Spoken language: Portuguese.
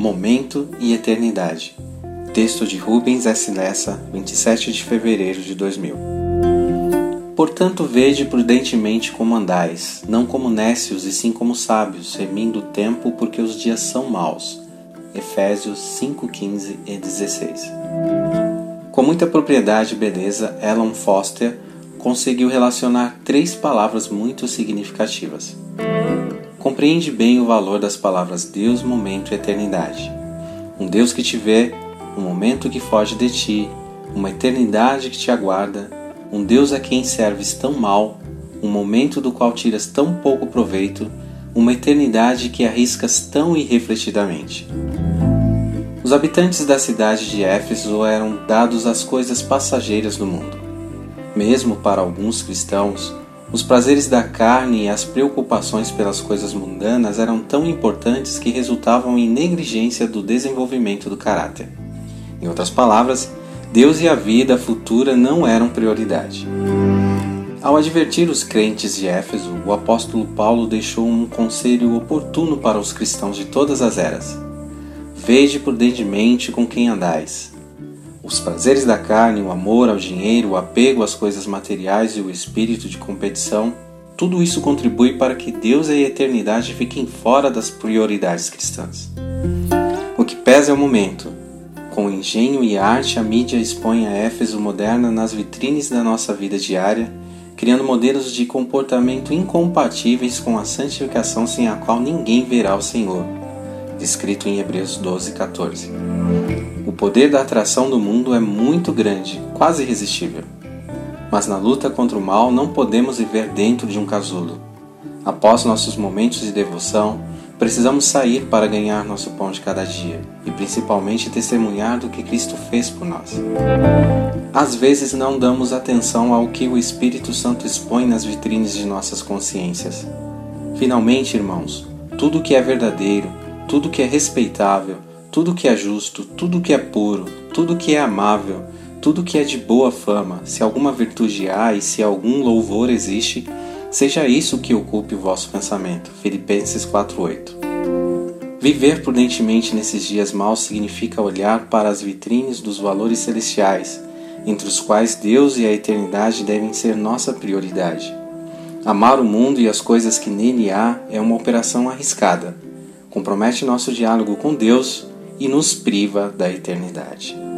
Momento e Eternidade. Texto de Rubens S. Lessa, 27 de fevereiro de 2000. Portanto, vede prudentemente como andais, não como nécios e sim como sábios, remindo o tempo, porque os dias são maus. Efésios 5, 15 e 16. Com muita propriedade e beleza, Ellen Foster conseguiu relacionar três palavras muito significativas. Compreende bem o valor das palavras Deus, momento e eternidade. Um Deus que te vê, um momento que foge de ti, uma eternidade que te aguarda, um Deus a quem serves tão mal, um momento do qual tiras tão pouco proveito, uma eternidade que arriscas tão irrefletidamente. Os habitantes da cidade de Éfeso eram dados às coisas passageiras do mundo. Mesmo para alguns cristãos, os prazeres da carne e as preocupações pelas coisas mundanas eram tão importantes que resultavam em negligência do desenvolvimento do caráter. Em outras palavras, Deus e a vida futura não eram prioridade. Ao advertir os crentes de Éfeso, o apóstolo Paulo deixou um conselho oportuno para os cristãos de todas as eras. Vede prudentemente com quem andais, os prazeres da carne, o amor ao dinheiro, o apego às coisas materiais e o espírito de competição, tudo isso contribui para que Deus e a eternidade fiquem fora das prioridades cristãs. O que pesa é o momento. Com engenho e arte, a mídia expõe a Éfeso moderna nas vitrines da nossa vida diária, criando modelos de comportamento incompatíveis com a santificação sem a qual ninguém verá o Senhor. Descrito em Hebreus 12, 14. Poder da atração do mundo é muito grande, quase irresistível. Mas na luta contra o mal não podemos viver dentro de um casulo. Após nossos momentos de devoção, precisamos sair para ganhar nosso pão de cada dia e principalmente testemunhar do que Cristo fez por nós. Às vezes não damos atenção ao que o Espírito Santo expõe nas vitrines de nossas consciências. Finalmente, irmãos, tudo que é verdadeiro, tudo que é respeitável, tudo que é justo, tudo que é puro, tudo que é amável, tudo que é de boa fama, se alguma virtude há e se algum louvor existe, seja isso que ocupe o vosso pensamento. Filipenses 4:8. Viver prudentemente nesses dias maus significa olhar para as vitrines dos valores celestiais, entre os quais Deus e a eternidade devem ser nossa prioridade. Amar o mundo e as coisas que nele há é uma operação arriscada. Compromete nosso diálogo com Deus e nos priva da eternidade.